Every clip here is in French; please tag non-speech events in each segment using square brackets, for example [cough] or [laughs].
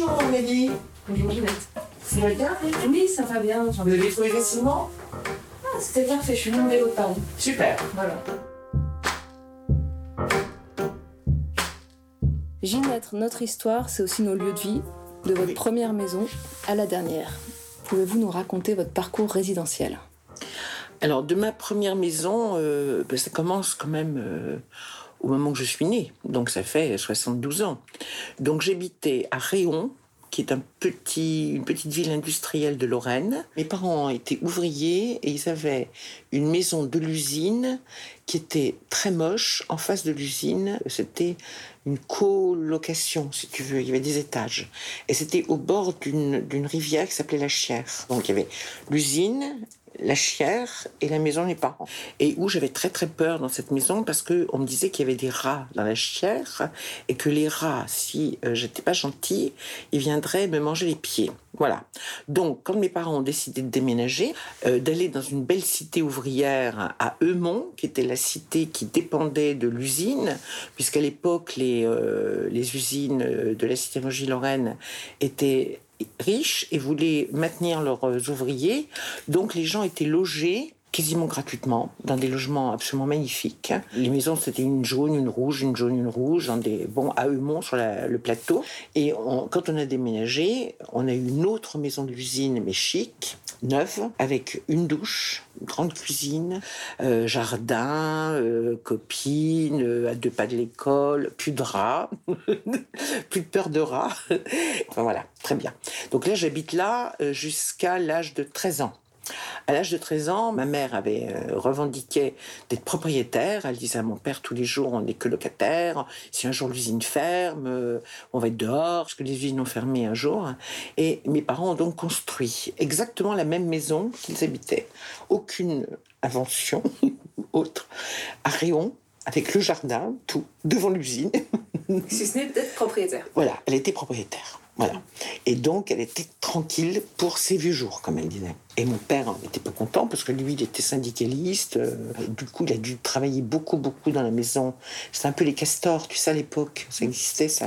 Bonjour Aurélie. Bonjour Juliette. Ça va bien Oui, ça va bien. Vous avez trouvé facilement Ah, c'était parfait, je suis mon vélo de Paris. Super. Voilà. Ginette, notre histoire, c'est aussi nos lieux de vie, de votre première maison à la dernière. Pouvez-vous nous raconter votre parcours résidentiel? Alors, de ma première maison, euh, ben, ça commence quand même euh, au moment où je suis née. Donc, ça fait 72 ans. Donc, j'habitais à Réon, qui est un petit, une petite ville industrielle de Lorraine. Mes parents étaient ouvriers et ils avaient une maison de l'usine qui était très moche. En face de l'usine, c'était une colocation, si tu veux. Il y avait des étages. Et c'était au bord d'une d'une rivière qui s'appelait la Chière. Donc, il y avait l'usine, la chière et la maison des parents. Et où j'avais très très peur dans cette maison parce que on me disait qu'il y avait des rats dans la chière et que les rats, si euh, j'étais pas gentille, ils viendraient me manger les pieds. Voilà. Donc, quand mes parents ont décidé de déménager, euh, d'aller dans une belle cité ouvrière à Eumont, qui était la cité qui dépendait de l'usine, puisqu'à l'époque, les, euh, les usines euh, de la sidérurgie Lorraine étaient riches et voulaient maintenir leurs ouvriers. Donc, les gens étaient logés quasiment gratuitement dans des logements absolument magnifiques. Les maisons c'était une jaune, une rouge, une jaune, une rouge dans des bon à Eumont sur le plateau. Et quand on a déménagé, on a eu une autre maison de l'usine mais chic, neuve, avec une douche, une grande cuisine, euh, jardin, euh, copine, euh, à deux pas de l'école, plus de rats, [laughs] plus de peur de rats. [laughs] enfin voilà, très bien. Donc là j'habite là euh, jusqu'à l'âge de 13 ans. À l'âge de 13 ans, ma mère avait euh, revendiqué d'être propriétaire. Elle disait à mon père tous les jours, on n'est que locataire. Si un jour l'usine ferme, euh, on va être dehors, parce que les usines ont fermé un jour. Et mes parents ont donc construit exactement la même maison qu'ils habitaient. Aucune invention [laughs] autre. À Réon, avec le jardin, tout, devant l'usine. Si ce n'est peut-être propriétaire. Voilà, elle était propriétaire. Voilà. Et donc, elle était tranquille pour ses vieux jours, comme elle disait. Et mon père n'était pas content parce que lui, il était syndicaliste. euh, du coup, il a dû travailler beaucoup, beaucoup dans la maison. C'était un peu les castors, tu sais, à l'époque. Ça existait, ça.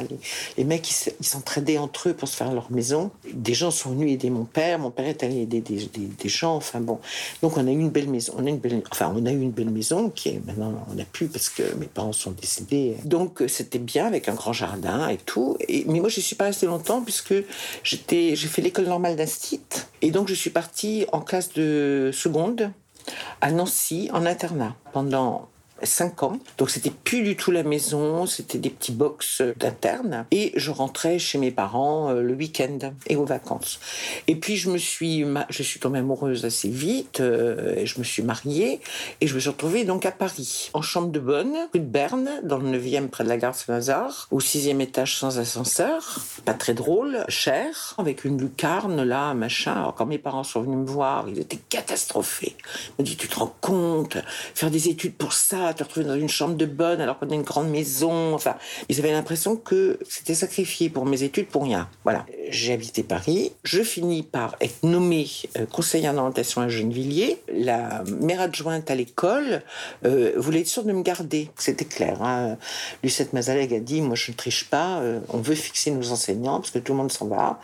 Les, mecs, ils s'entraidaient entre eux pour se faire leur maison. Des gens sont venus aider mon père. Mon père est allé aider des, gens. Enfin bon. Donc, on a eu une belle maison. On a enfin, on a eu une belle maison qui est maintenant, on n'a plus parce que mes parents sont décédés. Donc, euh, c'était bien avec un grand jardin et tout. Mais moi, je ne suis pas restée longtemps puisque j'ai fait l'école normale d'Astit. Et donc, je suis partie en classe de seconde à Nancy en internat pendant cinq ans. Donc c'était plus du tout la maison, c'était des petits box d'interne. Et je rentrais chez mes parents euh, le week-end et aux vacances. Et puis je me suis, je suis tombée amoureuse assez vite. euh, et je me suis mariée et je me suis retrouvée donc à Paris, en chambre de bonne, rue de Berne, dans le 9e près de la gare Saint-Lazare, au sixième étage sans ascenseur. Pas très drôle, cher, avec une lucarne là, machin. Alors quand mes parents sont venus me voir, ils étaient catastrophés. Ils m'ont dit, tu te rends compte, faire des études pour ça, te retrouver dans une chambre de bonne alors qu'on a une grande maison. Enfin, ils avaient l'impression que c'était sacrifié pour mes études pour rien. Voilà. J'ai habité Paris. Je finis par être nommée euh, conseillère d'orientation à Gennevilliers. La mère adjointe à l'école euh, voulait être sûre de me garder. C'était clair. Hein. Lucette Mazaleg a dit, moi je ne triche pas, euh, on veut fixer nos enseignants parce que tout le monde s'en va.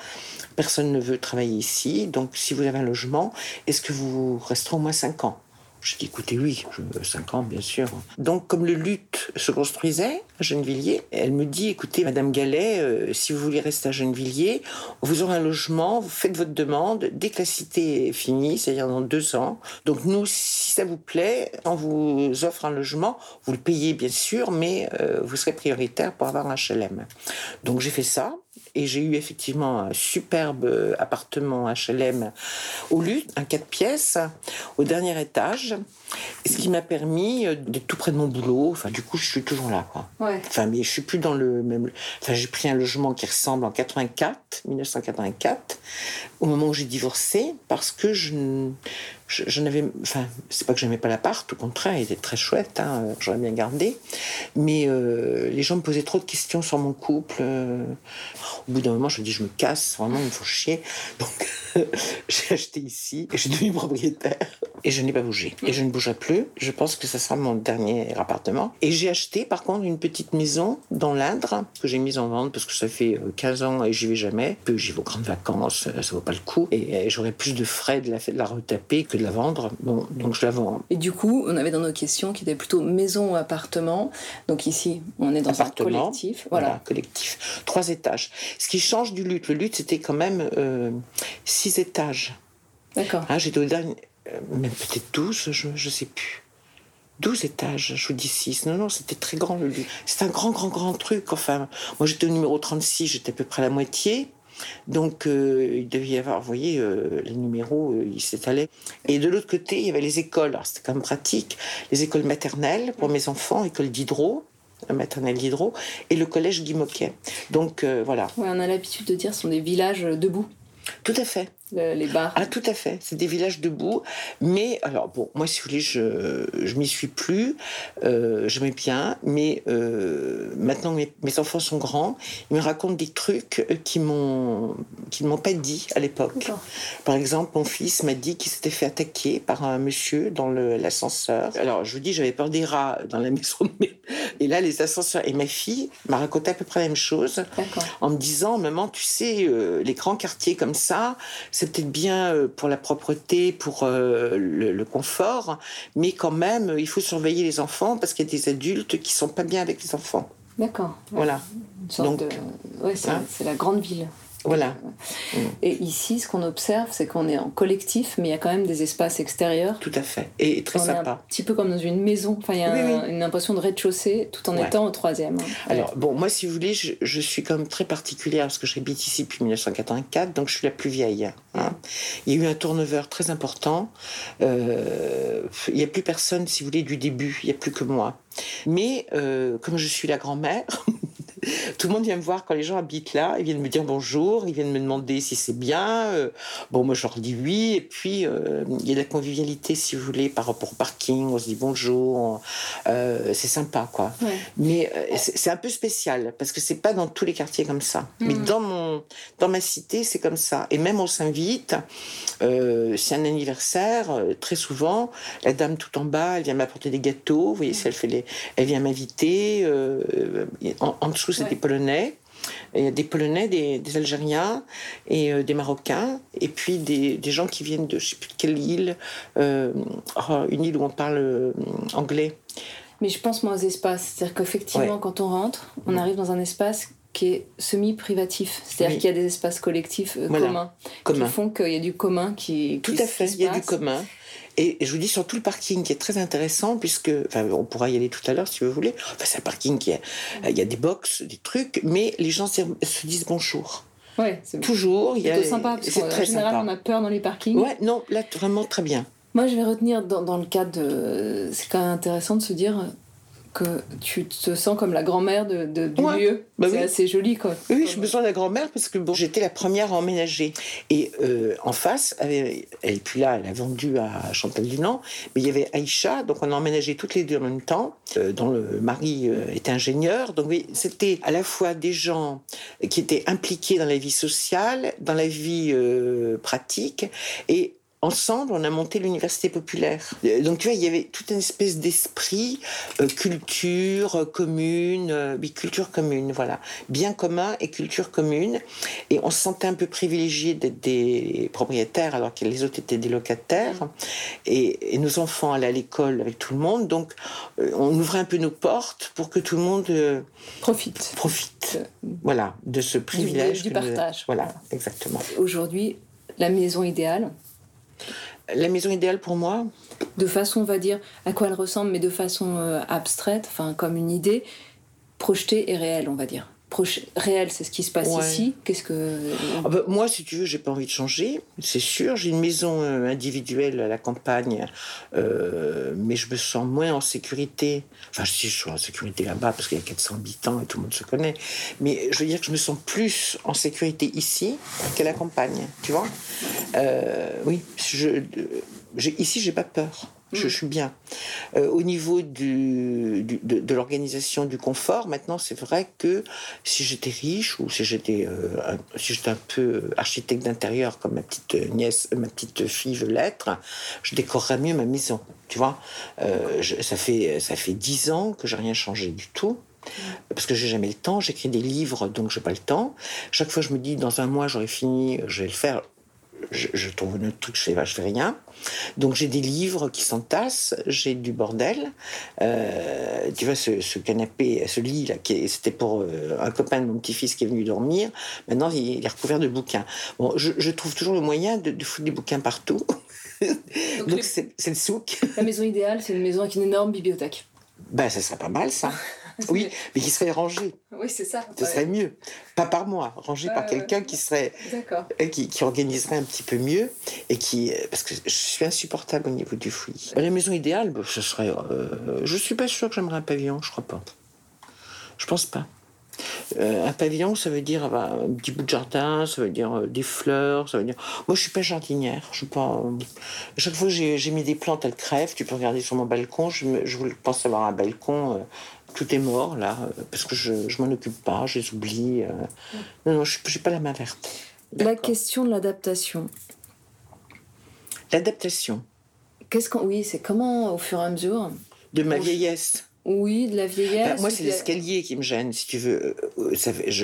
Personne ne veut travailler ici. Donc si vous avez un logement, est-ce que vous resterez au moins 5 ans? Je dis, écoutez, oui, je, 5 ans, bien sûr. Donc, comme le lutte se construisait à Gennevilliers, elle me dit, écoutez, Madame Gallet, euh, si vous voulez rester à Gennevilliers, vous aurez un logement, vous faites votre demande, dès que la cité est finie, c'est-à-dire dans deux ans. Donc, nous, si ça vous plaît, on vous offre un logement, vous le payez, bien sûr, mais euh, vous serez prioritaire pour avoir un HLM. Donc, j'ai fait ça. Et j'ai eu effectivement un superbe euh, appartement HLM au Lutte, un 4 pièces, au dernier étage. Ce qui m'a permis euh, d'être tout près de mon boulot. Enfin, du coup, je suis toujours là, quoi. Ouais. Enfin, mais je suis plus dans le même. Enfin, j'ai pris un logement qui ressemble en 84, 1984, au moment où j'ai divorcé, parce que je, je, je n'avais, enfin, c'est pas que j'aimais pas l'appart, au contraire, il était très chouette, hein, euh, j'aurais bien gardé. Mais euh, les gens me posaient trop de questions sur mon couple. euh. Au bout d'un moment, je me dis, je me casse, vraiment, ils me font chier. Donc, [laughs] j'ai acheté ici et je suis propriétaire. Et je n'ai pas bougé. Et je ne bougerai plus. Je pense que ça sera mon dernier appartement. Et j'ai acheté, par contre, une petite maison dans l'Indre que j'ai mise en vente parce que ça fait euh, 15 ans et j'y vais jamais. Puis j'y vais aux grandes vacances, euh, ça vaut pas le coup. Et euh, j'aurais plus de frais de la, de la retaper que de la vendre. Bon, donc je la vends. Et du coup, on avait dans nos questions qui étaient plutôt maison ou appartement. Donc ici, on est dans appartement. un collectif. Voilà. collectif. Trois étages. Ce qui change du lutte. Le lutte, c'était quand même euh, six étages. D'accord. Hein, J'étais au dernier, euh, même peut-être 12, je ne sais plus. 12 étages, je vous dis 6. Non, non, c'était très grand le lutte. C'est un grand, grand, grand truc. Enfin, moi j'étais au numéro 36, j'étais à peu près à la moitié. Donc, euh, il devait y avoir, vous voyez, euh, les numéros, euh, ils s'étalaient. Et de l'autre côté, il y avait les écoles. Alors, c'était quand même pratique. Les écoles maternelles pour mes enfants, école d'hydro, la maternelle d'hydro, et le collège Guy Moquet. Donc, euh, voilà. Ouais, on a l'habitude de dire ce sont des villages debout, Tout à fait. Le- les bars. Ah, tout à fait. C'est des villages debout. Mais, alors, bon, moi, si vous voulez, je, je m'y suis plus. Euh, J'aimais bien. Mais euh, maintenant, mes, mes enfants sont grands. Ils me racontent des trucs qui m'ont qui ne m'ont pas dit à l'époque. Par exemple, mon fils m'a dit qu'il s'était fait attaquer par un monsieur dans l'ascenseur. Alors, je vous dis, j'avais peur des rats dans la maison. de mes- [laughs] Et là, les ascenseurs. Et ma fille m'a raconté à peu près la même chose en me disant maman tu sais euh, les grands quartiers comme ça c'est peut-être bien euh, pour la propreté pour euh, le, le confort mais quand même il faut surveiller les enfants parce qu'il y a des adultes qui sont pas bien avec les enfants D'accord. Voilà Une sorte Donc, de- ouais, c'est hein. c'est la grande ville. Voilà Et ici, ce qu'on observe, c'est qu'on est en collectif, mais il y a quand même des espaces extérieurs. tout à fait et très on est un sympa petit peu comme dans une maison. Enfin, il y a Oui, un- oui. une impression de rez-de-chaussée tout en Ouais. étant au troisième. Alors, bon, moi, si vous voulez, je, je suis quand même très particulière parce que j'habite ici depuis 1984, donc je suis la plus vieille. hein. Il y a eu un turnover très important. Euh, il n'y a plus personne, si vous voulez, du début. Il n'y a plus que moi. Mais euh, comme je suis la grand-mère, [laughs] [laughs] tout le monde vient me voir quand les gens habitent là. Ils viennent me dire bonjour, ils viennent me demander si c'est bien. Euh, bon, moi, je leur dis oui. Et puis, euh, il y a de la convivialité, si vous voulez, par rapport au parking. On se dit bonjour. Euh, c'est sympa, quoi. Ouais. Mais euh, c'est un peu spécial parce que c'est pas dans tous les quartiers comme ça. Mais Mhm. dans mon dans ma cité, c'est comme ça. Et même on s'invite. Euh, c'est un anniversaire. euh, très souvent, la dame tout en bas, elle vient m'apporter des gâteaux. Vous voyez, si elle fait les, elle vient m'inviter. euh, en, en dessous, c'est Ouais. des Polonais. Il y a des Polonais, des, des Algériens et euh, des Marocains, et puis des, des gens qui viennent de je sais plus de quelle île, euh, oh, une île où on parle euh, anglais. Mais je pense moi aux espaces. C'est-à-dire qu'effectivement, Ouais. quand on rentre, on Mm. arrive dans un espace qui est semi-privatif. C'est-à-dire Oui. qu'il y a des espaces collectifs euh, Voilà. communs Commun. qui font qu'il y a du commun qui. Tout qui à fait, il y a du commun. Et je vous dis surtout le parking qui est très intéressant puisque, enfin, on pourra y aller tout à l'heure si vous voulez. Enfin, c'est un parking qui est, il y a des box, des trucs, mais les gens se se disent bonjour. Ouais, c'est Toujours, y a. sympa C'est très général, sympa. on a peur dans les parkings. Ouais, non, là vraiment très bien. Moi, je vais retenir dans, dans le cadre de. C'est quand même intéressant de se dire que tu te sens comme la grand-mère de, de- du Ouais, lieu. bah c'est oui. assez joli, quoi. Oui, j'ai besoin de la grand-mère parce que bon, j'étais la première à emménager. Et euh, en face, elle est plus là, elle a vendu à Chantal Dunant, mais il y avait Aïcha, donc on a emménagé toutes les deux en même temps, euh, dont le mari euh, était ingénieur. Donc oui, c'était à la fois des gens qui étaient impliqués dans la vie sociale, dans la vie euh, pratique, et Ensemble, on a monté l'université populaire. Donc, tu vois, il y avait toute une espèce d'esprit, euh, culture euh, commune, euh, oui, culture commune, voilà. Bien commun et culture commune. Et on se sentait un peu privilégié d'être des propriétaires alors que les autres étaient des locataires. Et, et nos enfants allaient à l'école avec tout le monde. Donc, euh, on ouvrait un peu nos portes pour que tout le monde Profite. profite, voilà, de ce privilège. du nous- partage. Voilà, exactement. Aujourd'hui, la maison idéale, La maison idéale pour moi, de façon, on va dire, à quoi elle ressemble, mais de façon euh, abstraite, enfin, comme une idée, projetée et réelle, on va dire. Proche- réel, c'est ce qui se passe Ouais. ici. Qu'est-ce que. Ah bah, moi, si tu veux, j'ai pas envie de changer, c'est sûr. J'ai une maison euh, individuelle à la campagne, euh, mais je me sens moins en sécurité. Enfin, si je suis en sécurité là-bas parce qu'il y a 400 habitants et tout le monde se connaît, mais je veux dire que je me sens plus en sécurité ici qu'à la campagne, tu vois. Euh, oui, je, j'ai- ici, j'ai pas peur. Je, Mm. je suis bien. Euh, au niveau du, du- de, de l'organisation du confort, maintenant, c'est vrai que si j'étais riche ou si j'étais euh, un, si j'étais un peu architecte d'intérieur comme ma petite nièce, ma petite fille veut l'être, je décorerais mieux ma maison. Tu vois, Euh, je- ça fait ça fait dix ans que j'ai rien changé du tout. Parce que j'ai jamais le temps, j'écris des livres, donc j'ai pas le temps. Chaque fois, je me dis, dans un mois, j'aurai fini, je vais le faire. Je, je trouve un autre truc, je fais, je fais rien. Donc j'ai des livres qui s'entassent, j'ai du bordel. Euh, tu vois, ce, ce canapé, ce lit là, c'était pour euh, un copain de mon petit-fils qui est venu dormir. Maintenant, il, il est recouvert de bouquins. Bon, je, je trouve toujours le moyen de, de foutre des bouquins partout. [laughs] Donc, c'est le souk. La maison idéale, c'est une maison avec une énorme bibliothèque. Ben, ça serait pas mal, ça. [laughs] [laughs] Oui, mais qui serait rangé. Oui, c'est ça. Ce serait mieux. Pas par moi, rangé par Ouais, quelqu'un qui serait D'accord. euh, qui, qui organiserait un petit peu mieux et qui euh, parce que je suis insupportable au niveau du fouillis. La maison idéale, bah, ce serait. euh, je suis pas sûr que j'aimerais un pavillon, je crois pas. Je pense pas. Euh, un pavillon, ça veut dire bah, un petit bout de jardin, ça veut dire euh, des fleurs, ça veut dire. Moi, je suis pas jardinière. Je suis pas. euh, Chaque fois j'ai mis des plantes, elles crèvent. Tu peux regarder sur mon balcon. Je, me- je pense avoir un balcon. Tout est mort là euh, parce que je, je m'en occupe pas, je les oublie. euh. Non, non, je n'ai pas la main verte. La question de l'adaptation. L'adaptation Qu'est-ce qu'on. Oui, c'est comment, au fur et à mesure. de ma vieillesse. Oui, de la vieillesse. Bah, moi, ou c'est l'escalier qui me gêne, si tu veux. Euh,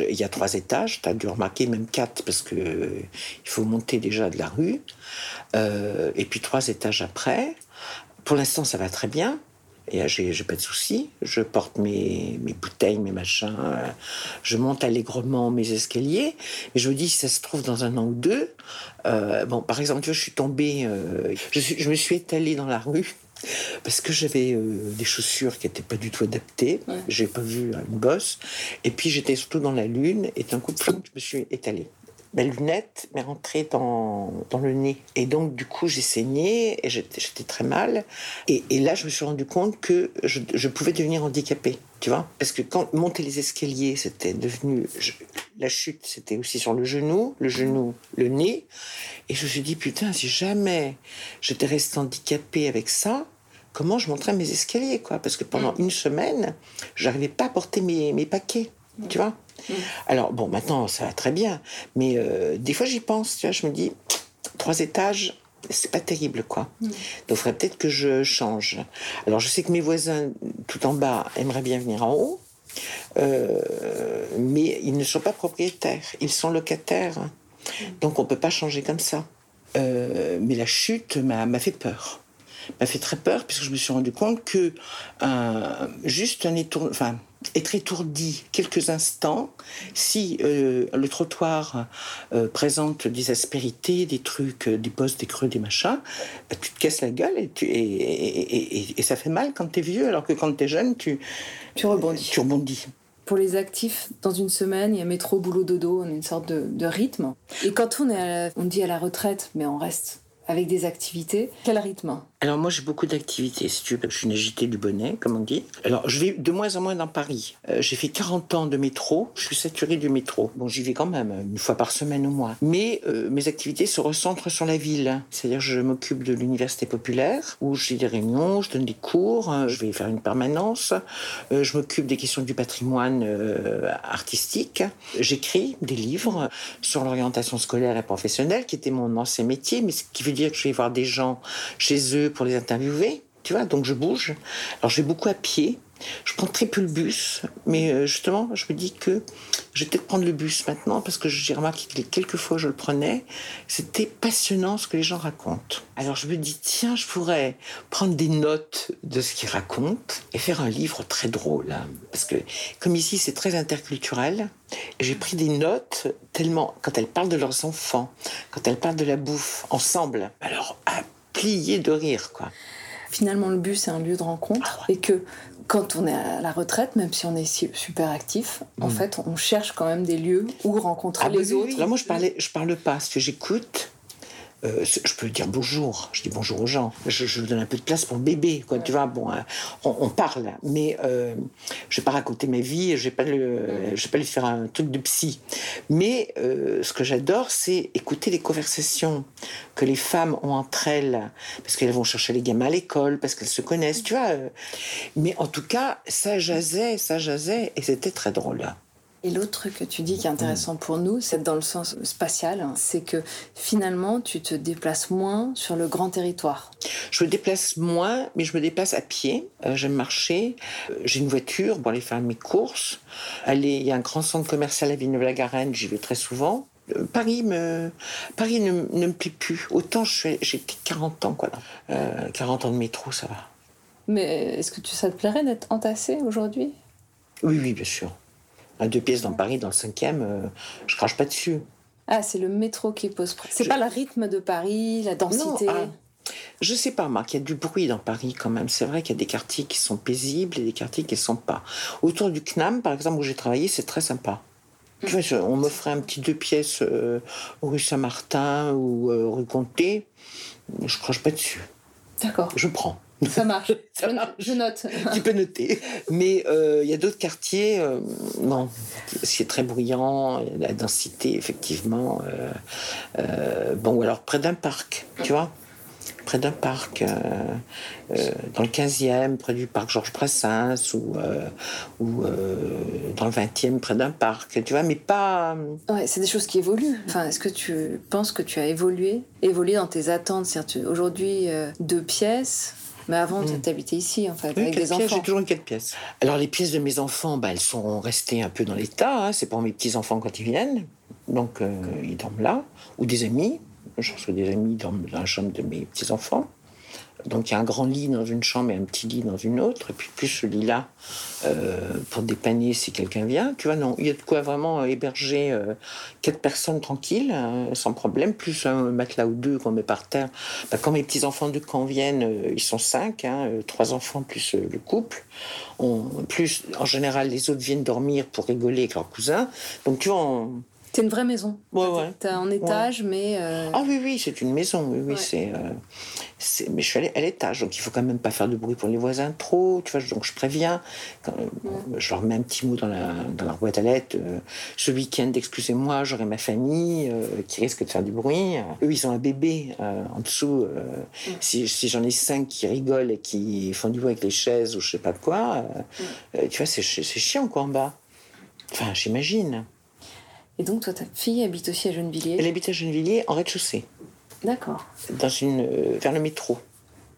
Il y a trois étages, tu as dû remarquer même quatre, parce que euh, il faut monter déjà de la rue. Euh, et puis trois étages après. Pour l'instant, ça va très bien. Et euh, j'ai pas de soucis. Je porte mes, mes bouteilles, mes machins. euh, je monte allègrement mes escaliers. Et je me dis, si ça se trouve dans un an ou deux. euh, bon, par exemple, tu vois, je suis tombée. euh, je, suis- je me suis étalée dans la rue. Parce que j'avais des chaussures qui n'étaient pas du tout adaptées. Ouais. J'ai pas vu une bosse. Et puis j'étais surtout dans la lune. Et d'un coup, je me suis étalée. Ma lunette m'est rentrée dans, dans le nez. Et donc, du coup, j'ai saigné et j'étais très mal. Et, et là, je me suis rendu compte que je, je pouvais devenir handicapée. Tu vois Parce que quand monter les escaliers, c'était devenu. je- la chute, c'était aussi sur le genou, le genou, le nez. Et je me suis dit, putain, si jamais j'étais restée handicapée avec ça, comment je monterais mes escaliers, quoi? Parce que pendant une semaine, j'arrivais pas à porter mes, mes paquets, tu vois Alors, bon, maintenant, ça va très bien. Mais euh, des fois, j'y pense, tu vois, je me dis, trois étages, c'est pas terrible, quoi. Donc, il faudrait peut-être que je change. Alors, je sais que mes voisins, tout en bas, aimeraient bien venir en haut. Euh, mais ils ne sont pas propriétaires, ils sont locataires. Donc on peut pas changer comme ça. Euh, mais la chute m'a fait peur. M'a fait très peur puisque je me suis rendu compte que juste un étour, enfin, être étourdi quelques instants, si euh, le trottoir euh, présente des aspérités, des trucs, euh, des bosses, des creux, des machins, bah, tu te casses la gueule et, tu, et, et- et- et ça fait mal quand t'es vieux, alors que quand t'es jeune, tu, Tu rebondis. tu rebondis. Pour les actifs, dans une semaine, il y a métro, boulot, dodo, on a une sorte de, de rythme. Et quand on est, à la- on dit à la retraite, mais on reste avec des activités, quel rythme Alors moi j'ai beaucoup d'activités, si tu veux. Je suis une agitée du bonnet, comme on dit. Alors je vais de moins en moins dans Paris. Euh, j'ai fait 40 ans de métro, je suis saturée du métro. Bon j'y vais quand même, une fois par semaine au moins. Mais euh, mes activités se recentrent sur la ville. C'est-à-dire je m'occupe de l'université populaire, où j'ai des réunions, je donne des cours, hein, je vais faire une permanence. Euh, je m'occupe des questions du patrimoine euh, artistique. J'écris des livres sur l'orientation scolaire et professionnelle, qui était mon ancien métier, mais ce qui veut dire que je vais voir des gens chez eux pour les interviewer. Tu vois, donc je bouge. Alors je vais beaucoup à pied. Je prends très peu le bus, mais euh, justement, je me dis que je vais peut-être prendre le bus maintenant parce que j'ai remarqué que les quelques fois où je le prenais, c'était passionnant ce que les gens racontent. Alors je me dis, tiens, je pourrais prendre des notes de ce qu'ils racontent et faire un livre très drôle. hein. Parce que comme ici, c'est très interculturel, j'ai pris des notes tellement, quand elles parlent de leurs enfants, quand elles parlent de la bouffe, ensemble, alors à plier de rire, quoi. Finalement, le bus, c'est un lieu de rencontre. Ah Et que quand on est à la retraite, même si on est super actif, en fait, on cherche quand même des lieux où rencontrer. Ah, les oui, oui, autres. oui. Là, moi, je parlais, je parle pas, parce que j'écoute. Euh, je peux dire bonjour. Je dis bonjour aux gens. Je, je donne un peu de place pour le bébé, quoi. Tu vois, bon, hein, on, parle, mais euh, je vais pas raconter ma vie. Je vais pas je vais pas lui faire un truc de psy. Mais euh, ce que j'adore, c'est écouter les conversations que les femmes ont entre elles, parce qu'elles vont chercher les gamins à l'école, parce qu'elles se connaissent, tu vois. euh. Mais en tout cas, ça jasait, ça jasait, et c'était très drôle. Et l'autre truc que tu dis qui est intéressant pour nous, c'est dans le sens spatial, hein, c'est que finalement tu te déplaces moins sur le grand territoire. Je me déplace moins, mais je me déplace à pied. Euh, J'aime marcher. Euh, J'ai une voiture pour aller faire mes courses. Aller, il y a un grand centre commercial à Villeneuve-la-Garenne, j'y vais très souvent. Euh, Paris, me, Paris ne, ne me plaît plus. Autant j'ai 40 ans, quoi. Euh, 40 ans de métro, ça va. Mais est-ce que tu, ça te plairait d'être entassé aujourd'hui? Oui, oui, bien sûr. À deux pièces dans Paris, dans le cinquième, euh, je crache pas dessus. Ah, c'est le métro qui pose problème. C'est Je- pas le rythme de Paris, la densité? Non, ah, je sais pas, Marc, il y a du bruit dans Paris quand même. C'est vrai qu'il y a des quartiers qui sont paisibles et des quartiers qui ne sont pas. Autour du CNAM, par exemple, où j'ai travaillé, c'est très sympa. Tu vois, je- on m'offrait un petit deux pièces euh, rue Saint-Martin ou euh, rue Comté. Je crache pas dessus. D'accord, Je prends. Ça marche. [laughs] Ça je, marche. je note. tu peux noter. Mais euh, il y a d'autres quartiers, euh, non, c'est très bruyant, la densité, effectivement. euh, euh, bon, ou alors près d'un parc, tu vois près d'un parc, dans le 15e, près du parc Georges Brassens, ou, ou dans le 20e, près d'un parc, tu vois, mais pas... Ouais, c'est des choses qui évoluent. Enfin, est-ce que tu penses que tu as évolué, évolué dans tes attentes? C'est-à-dire, aujourd'hui, deux pièces, mais avant, Mm. tu habitais ici, en fait, Oui, avec des pièces, enfants. J'ai toujours eu quatre pièces. Alors les pièces de mes enfants, bah, elles sont restées un peu dans l'état. hein. C'est pour mes petits enfants quand ils viennent, donc euh, ils dorment là, ou des amis. Je reçois des amis dans, dans la chambre de mes petits enfants. Donc il y a un grand lit dans une chambre et un petit lit dans une autre, et puis plus ce lit-là euh, pour dépanner si quelqu'un vient. Tu vois, non, il y a de quoi vraiment euh, héberger euh, quatre personnes tranquilles, euh, sans problème, plus un matelas ou deux qu'on met par terre. Bah, quand mes petits-enfants de camp viennent, euh, ils sont cinq, hein, trois enfants plus le couple. Plus, en général, les autres viennent dormir pour rigoler avec leurs cousins. Donc tu vois, on- C'est une vraie maison. Ouais, ouais. T'es en étage, mais. euh, ah oui, oui, c'est une maison, oui, oui, c'est, euh, c'est- mais je suis l'é- à l'étage, donc il faut quand même pas faire de bruit pour les voisins trop, tu vois, donc je préviens, quand, je leur mets un petit mot dans, la, dans leur boîte à lettres, euh, ce week-end, excusez-moi, j'aurai ma famille qui risque de faire du bruit. Eux, ils ont un bébé en dessous, si, si j'en ai cinq qui rigolent et qui font du bruit avec les chaises ou je sais pas quoi, tu vois, c'est, c'est chiant quoi en bas. Enfin, j'imagine. Et donc, toi, ta fille habite aussi à Gennevilliers. Elle habite à Gennevilliers en rez-de-chaussée, D'accord. dans une, euh, vers le métro.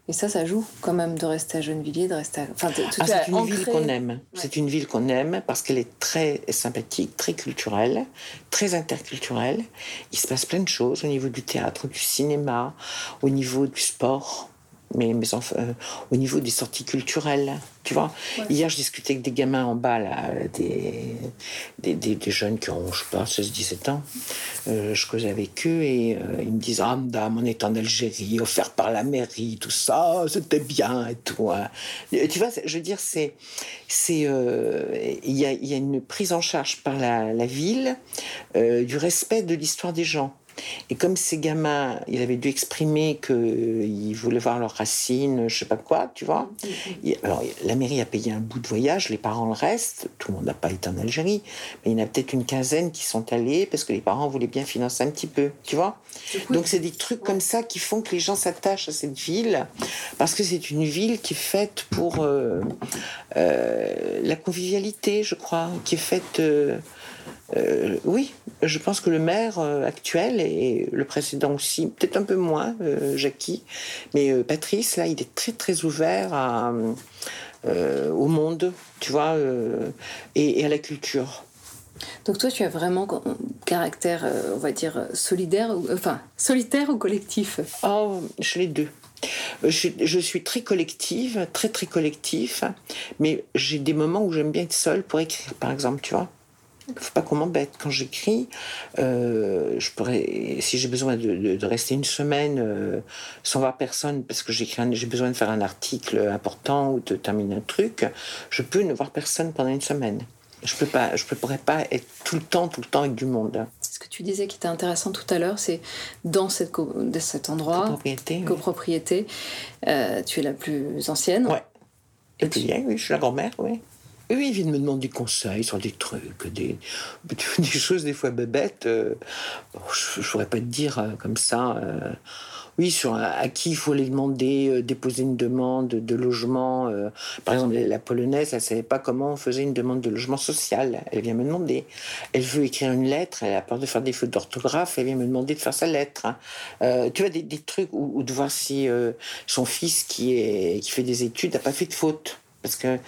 Et ça, ça joue quand même de rester à Gennevilliers, de rester à... Enfin, Ah, est c'est une ancré. ville qu'on aime. C'est une ville qu'on aime parce qu'elle est très sympathique, très culturelle, très interculturelle. Il se passe plein de choses au niveau du théâtre, du cinéma, au niveau du sport. Mais mes enfants, euh, au niveau des sorties culturelles, tu vois. Hier, je discutais avec des gamins en bas, là, des, des, des- des jeunes qui ont, je sais pas, 16-17 ans. Euh, je causais avec eux et euh, ils me disent Ah, madame, on est en Algérie, offert par la mairie, tout ça, c'était bien et tout. hein. Tu vois, je veux dire, c'est. Il y, a, y a une prise en charge par la, la ville du respect de l'histoire des gens. Et comme ces gamins, ils avaient dû exprimer qu'ils voulaient voir leurs racines, je sais pas quoi, tu vois. Et Alors, la mairie a payé un bout de voyage, les parents le restent. Tout le monde n'a pas été en Algérie, mais il y en a peut-être une quinzaine qui sont allés parce que les parents voulaient bien financer un petit peu, tu vois. Donc, c'est des trucs comme ça qui font que les gens s'attachent à cette ville parce que c'est une ville qui est faite pour euh, euh, la convivialité, je crois, qui est faite. euh, euh, oui, je pense que le maire euh, actuel et le précédent aussi, peut-être un peu moins, euh, Jackie, mais euh, Patrice, là, il est très très ouvert à, au monde, tu vois, et, et à la culture. Donc toi, tu as vraiment un caractère, on va dire, solidaire, enfin, solitaire ou collectif? Oh, je les deux. Je, je suis très collective, très très collectif, mais j'ai des moments où j'aime bien être seule pour écrire, par exemple, tu vois. Faut pas qu'on m'embête. Quand j'écris, euh, je pourrais, si j'ai besoin de, de- de rester une semaine euh, sans voir personne, parce que j'ai besoin de faire un article important ou de terminer un truc, je peux ne voir personne pendant une semaine. Je peux pas, je ne pourrais pas être tout le temps, tout le temps avec du monde. Est-ce que tu disais qui était intéressant tout à l'heure, c'est dans cette co- de cet endroit, Copropriété. oui. copropriété, euh, tu es la plus ancienne. Ouais. Et Et tu- bien, oui, je suis la grand-mère, oui. Oui, ils viennent me demander des conseils sur des trucs, des, [laughs] choses des fois bébêtes. euh, je ne pourrais pas te dire euh, comme ça. euh, oui, sur à, qui il faut les demander, déposer une demande de logement. par exemple, la, polonaise, elle ne savait pas comment on faisait une demande de logement social. Elle vient me demander. Elle veut écrire une lettre, elle a peur de faire des fautes d'orthographe, elle vient me demander de faire sa lettre. tu vois, des, trucs, ou, de voir si son fils qui, qui fait des études n'a pas fait de faute. Parce que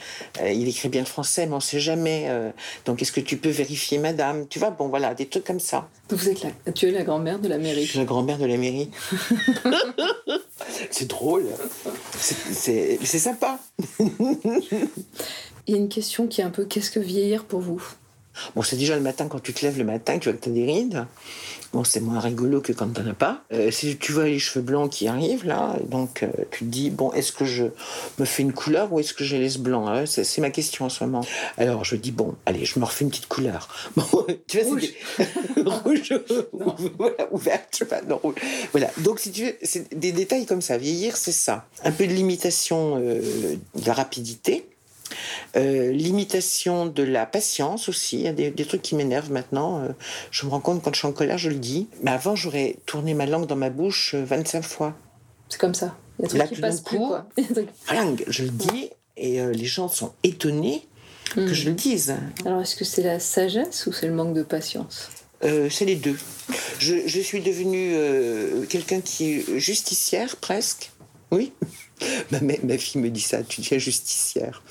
euh, il écrit bien le français, mais on ne sait jamais. euh, donc, est-ce que tu peux vérifier, madame? Tu vois, bon, voilà, des trucs comme ça. Vous êtes la, tu es la grand-mère de la Je mairie. suis la grand-mère de la mairie. [laughs] c'est drôle. C'est- C'est c'est sympa. Il y a une question qui est un peu qu'est-ce que vieillir pour vous? Bon, c'est déjà le matin, quand tu te lèves le matin, tu vois que tu as des rides. Bon, c'est moins rigolo que quand t'en as pas. Euh, si tu vois les cheveux blancs qui arrivent, là, donc euh, tu te dis, bon, est-ce que je me fais une couleur ou est-ce que je laisse blanc hein? C'est c'est ma question en ce moment. Alors, je dis, bon, allez, je me refais une petite couleur. [laughs] Bon, tu vois, c'est des... [laughs] rouge, [laughs] voilà, ouverte, je sais pas, non, rouge. Voilà, donc si tu veux, c'est des détails comme ça. Vieillir, c'est ça. Un peu de limitation euh, de la rapidité. Euh, limitation de la patience aussi. Il y a des, des trucs qui m'énervent maintenant. Euh, je me rends compte quand je suis en colère, je le dis. Mais avant, j'aurais tourné ma langue dans ma bouche euh, 25 fois. C'est comme ça. Il y a des trucs qui passent plus, coup- quoi. [laughs] Je le dis. Et euh, les gens sont étonnés Hmm. que je le dise. Alors, est-ce que c'est la sagesse ou c'est le manque de patience Euh, c'est les deux. Je, je suis devenue euh, quelqu'un qui est justicière presque. Oui. [laughs] Ma, ma- ma fille me dit ça, tu deviens justicière.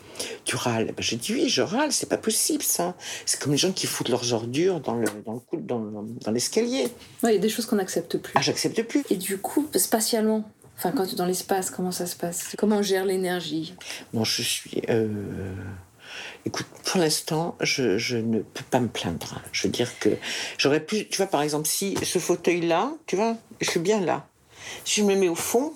Tu râles. Ben, je dis oui, je râle, c'est pas possible ça. C'est comme les gens qui foutent leurs ordures dans le dans le dans, dans l'escalier. Ouais, Il y a des choses qu'on n'accepte plus. Ah, j'accepte plus. Et du coup, spatialement, enfin, quand tu es dans l'espace, comment ça se passe? Comment on gère l'énergie? Non, je suis. euh, Écoute, pour l'instant, je, je ne peux pas me plaindre. Je veux dire que j'aurais pu. Tu vois, par exemple, si ce fauteuil-là, tu vois, je suis bien là. Si je me mets au fond,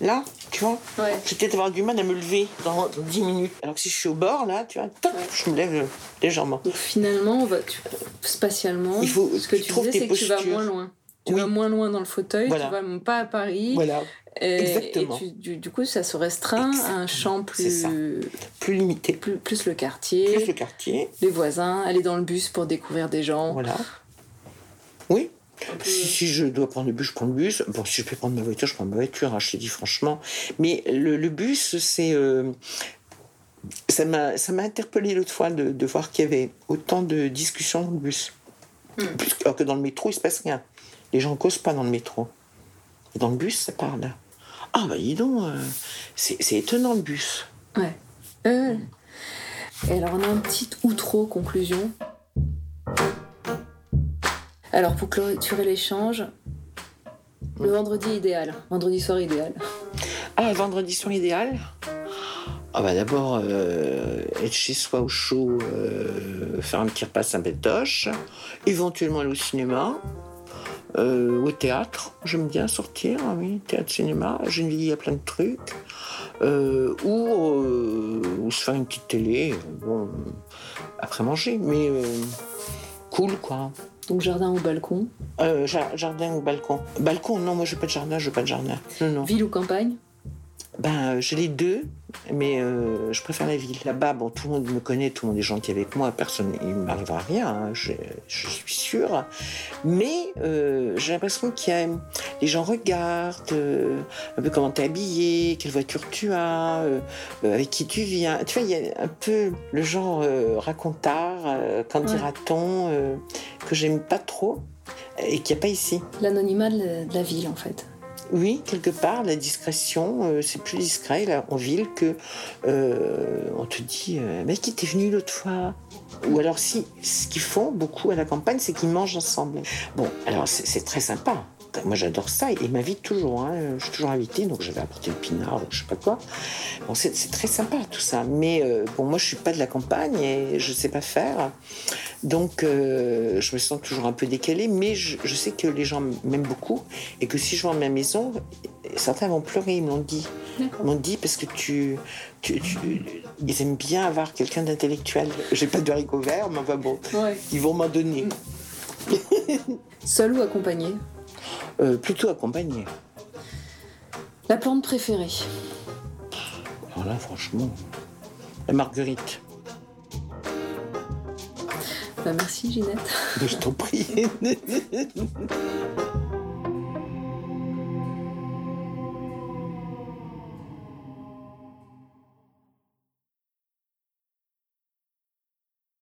là, tu vois, Ouais. je vais peut-être avoir du mal à me lever dans 10 minutes. Alors que si je suis au bord, là, tu vois, Ouais. je me lève euh, légèrement. Donc finalement, on va, tu- spatialement, Il faut ce que tu tu disais, c'est que tu vas moins loin. Tu Oui. vas moins loin dans le fauteuil, Voilà. tu vas pas à Paris. Voilà, Et, Exactement. et tu- du, du coup, ça se restreint à un champ plus, plus limité. plus, plus le quartier, Plus le quartier, les voisins, aller dans le bus pour découvrir des gens. voilà. Oui, peu- Si, si je dois prendre le bus, je prends le bus. Bon, si je peux prendre ma voiture, je prends ma voiture, hein, je te dis franchement. Mais le, le bus, c'est. euh, ça m'a interpellé l'autre fois de, de voir qu'il y avait autant de discussions dans le bus. Hmm. Plus alors que dans le métro, il se passe rien. Les gens ne causent pas dans le métro. Et dans le bus, ça parle. Ah, bah dis donc, euh, c'est étonnant le bus. Ouais. Euh, Et alors, on a un petit outro conclusion. Alors, pour clôturer l'échange, le vendredi idéal, vendredi soir idéal. Ah, vendredi soir idéal. Ah bah d'abord, euh, être chez soi au chaud, euh, faire un petit repas sympatoche, éventuellement aller au cinéma, euh, au théâtre, j'aime bien sortir, oui, théâtre, cinéma, Gennevilliers, il y a plein de trucs, ou, ou se faire une petite télé, bon, après manger, mais cool quoi. Donc, jardin au balcon. Euh, ja- jardin ou balcon Balcon, non, moi je veux pas de jardin, je veux pas de jardin. Non, non. Ville ou campagne? Ben, euh, j'ai les deux, mais euh, je préfère la ville. Là-bas, bon, tout le monde me connaît, tout le monde est gentil avec moi, personne, il ne m'arrivera rien, hein, je, je suis sûre. Mais euh, j'ai l'impression qu'il y a. Les gens regardent euh, un peu comment tu es habillé, quelle voiture tu as, avec qui tu viens. Tu vois, il y a un peu le genre racontard, qu'en Ouais. dira-t-on, que j'aime pas trop et qu'il n'y a pas ici. L'anonymat de la- de la ville, en fait. Oui, quelque part, la discrétion, euh, c'est plus discret là, en ville que euh, on te dit euh, mais qui t'es venu l'autre fois? Ou alors si, ce qu'ils font beaucoup à la campagne, c'est qu'ils mangent ensemble. Bon, alors c'est très sympa. Moi j'adore ça, ils m'invitent toujours, hein. je suis toujours invitée, donc j'avais apporté le pinard ou je sais pas quoi. Bon, c'est très sympa tout ça, mais euh, bon, moi je suis pas de la campagne et je sais pas faire. Donc, euh, je me sens toujours un peu décalée, mais je, je sais que les gens m'aiment beaucoup et que si je à ma maison, certains vont pleurer, ils me l'ont dit. Ils m'ont dit parce que tu, tu, tu- Ils aiment bien avoir quelqu'un d'intellectuel. [laughs] J'ai pas de haricots verts, mais enfin bon, Ouais. ils vont m'en donner. [laughs] Seul ou accompagné? Euh, plutôt accompagné. La plante préférée? Alors là, franchement, la marguerite. Bah, Merci Ginette. Je t'en prie. [laughs]